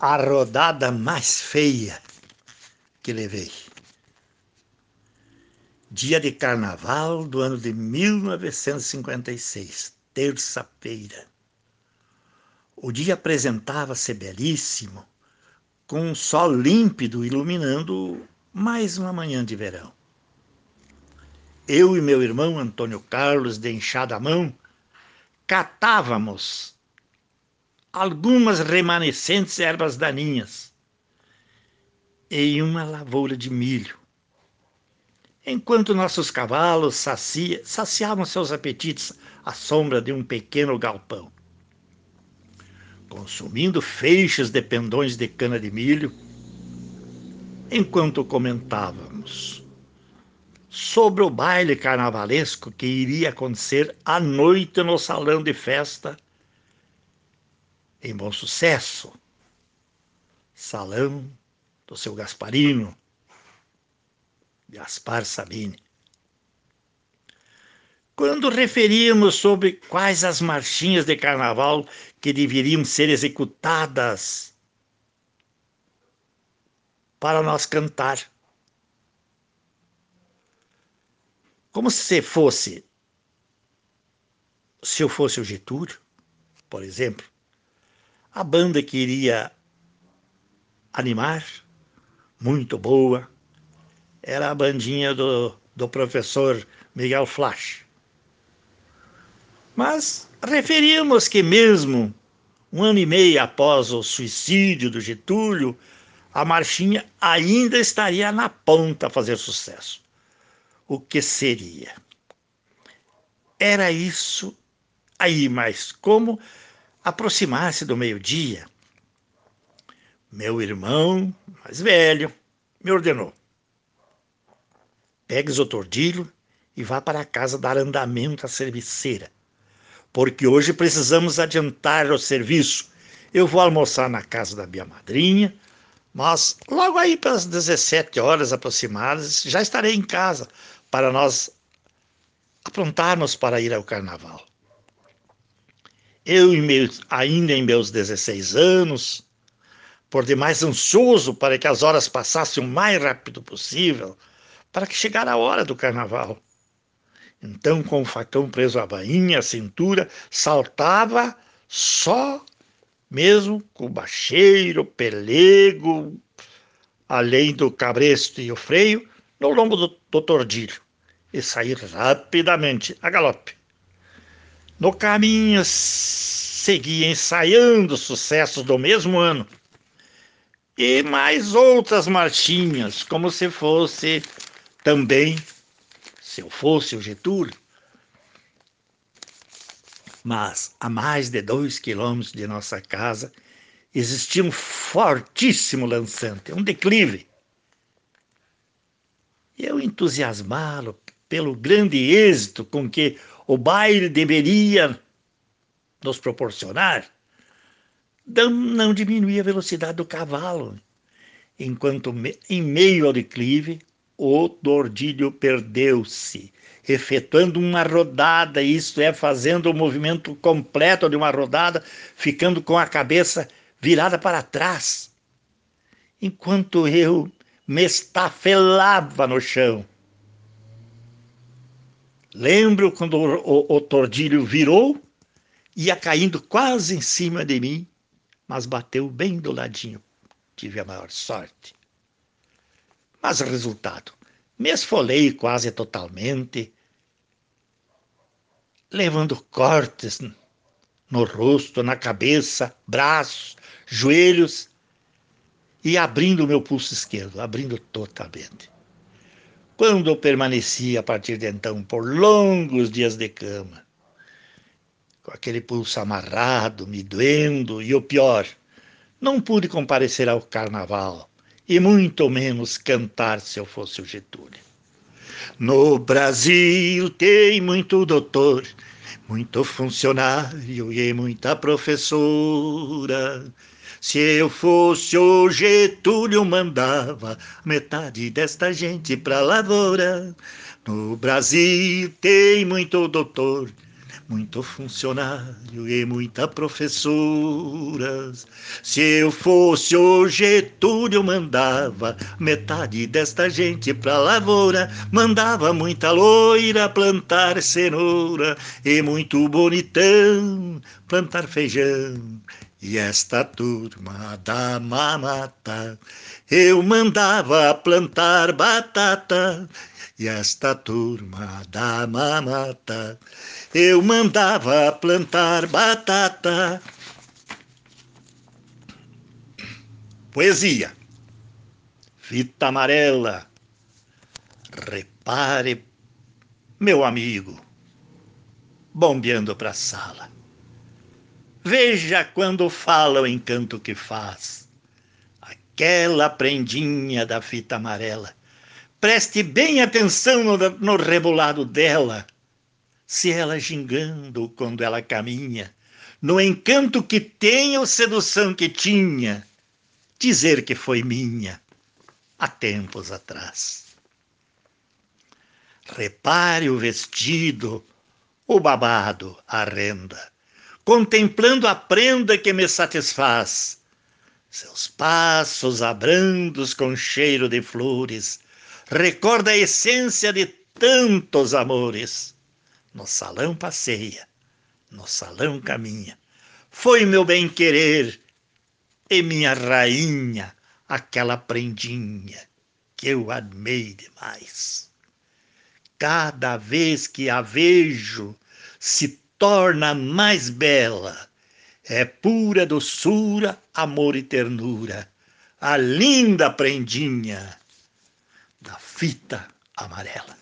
a rodada mais feia que levei. Dia de carnaval do ano de 1956, terça-feira. O dia apresentava-se belíssimo, com um sol límpido iluminando mais uma manhã de verão. Eu e meu irmão Antônio Carlos, de enxada mão, catávamos algumas remanescentes ervas daninhas em uma lavoura de milho, enquanto nossos cavalos sacia, saciavam seus apetites à sombra de um pequeno galpão. Consumindo feixes de pendões de cana de milho, enquanto comentávamos sobre o baile carnavalesco que iria acontecer à noite no salão de festa em bom sucesso. Salão do seu Gasparino, Gaspar Sabine. Quando referíamos sobre quais as marchinhas de carnaval que deveriam ser executadas para nós cantar. Como se fosse, se eu fosse o Getúlio, por exemplo, a banda que iria animar, muito boa, era a bandinha do, do professor Miguel Flash. Mas referimos que mesmo um ano e meio após o suicídio do Getúlio, a marchinha ainda estaria na ponta a fazer sucesso. O que seria? Era isso aí, mas como aproximar-se do meio-dia, meu irmão mais velho me ordenou: pegues o tordilho e vá para a casa dar andamento à serviceira, porque hoje precisamos adiantar o serviço. Eu vou almoçar na casa da minha madrinha, mas logo aí pelas 17 horas aproximadas já estarei em casa para nós aprontarmos para ir ao carnaval. Eu, em meus, ainda em meus 16 anos, por demais ansioso para que as horas passassem o mais rápido possível, para que chegara a hora do carnaval. Então, com o facão preso à bainha, à cintura, saltava só mesmo com o bacheiro, pelego, além do cabresto e o freio, no lombo do, do tordilho, e sair rapidamente a galope no caminho, seguia ensaiando sucessos do mesmo ano. E mais outras marchinhas, como se fosse também, se eu fosse o Getúlio. Mas a mais de dois quilômetros de nossa casa existia um fortíssimo lançante, um declive. Eu entusiasmá-lo pelo grande êxito com que o baile deveria nos proporcionar, não diminuir a velocidade do cavalo, enquanto em meio ao declive o tordilho perdeu-se, efetuando uma rodada, isto é, fazendo o movimento completo de uma rodada, ficando com a cabeça virada para trás, enquanto eu me estafelava no chão. Lembro quando o, o, o tordilho virou, ia caindo quase em cima de mim, mas bateu bem do ladinho. Tive a maior sorte. Mas resultado, me esfolei quase totalmente, levando cortes no rosto, na cabeça, braços, joelhos e abrindo o meu pulso esquerdo, abrindo totalmente quando eu permaneci a partir de então por longos dias de cama, com aquele pulso amarrado, me doendo, e o pior, não pude comparecer ao carnaval, e muito menos cantar se eu fosse o Getúlio. No Brasil tem muito doutor, muito funcionário e muita professora se eu fosse o Getúlio, mandava metade desta gente pra lavoura. No Brasil tem muito doutor, muito funcionário e muita professora. Se eu fosse o Getúlio, mandava metade desta gente pra lavoura, mandava muita loira plantar cenoura e muito bonitão plantar feijão. E esta turma da mamata eu mandava plantar batata e esta turma da mamata eu mandava plantar batata. Poesia. Fita amarela. Repare, meu amigo, bombeando para a sala. Veja quando fala o encanto que faz. Aquela prendinha da fita amarela Preste bem atenção no, no rebolado dela. Se ela gingando quando ela caminha, no encanto que tem ou sedução que tinha, dizer que foi minha há tempos atrás. Repare o vestido, o babado, a renda, contemplando a prenda que me satisfaz. Seus passos abrandos com cheiro de flores, recorda a essência de tantos amores. No salão passeia, no salão caminha. Foi meu bem-querer e minha rainha, aquela prendinha que eu amei demais. Cada vez que a vejo, se torna mais bela. É pura doçura, amor e ternura. A linda prendinha da fita amarela.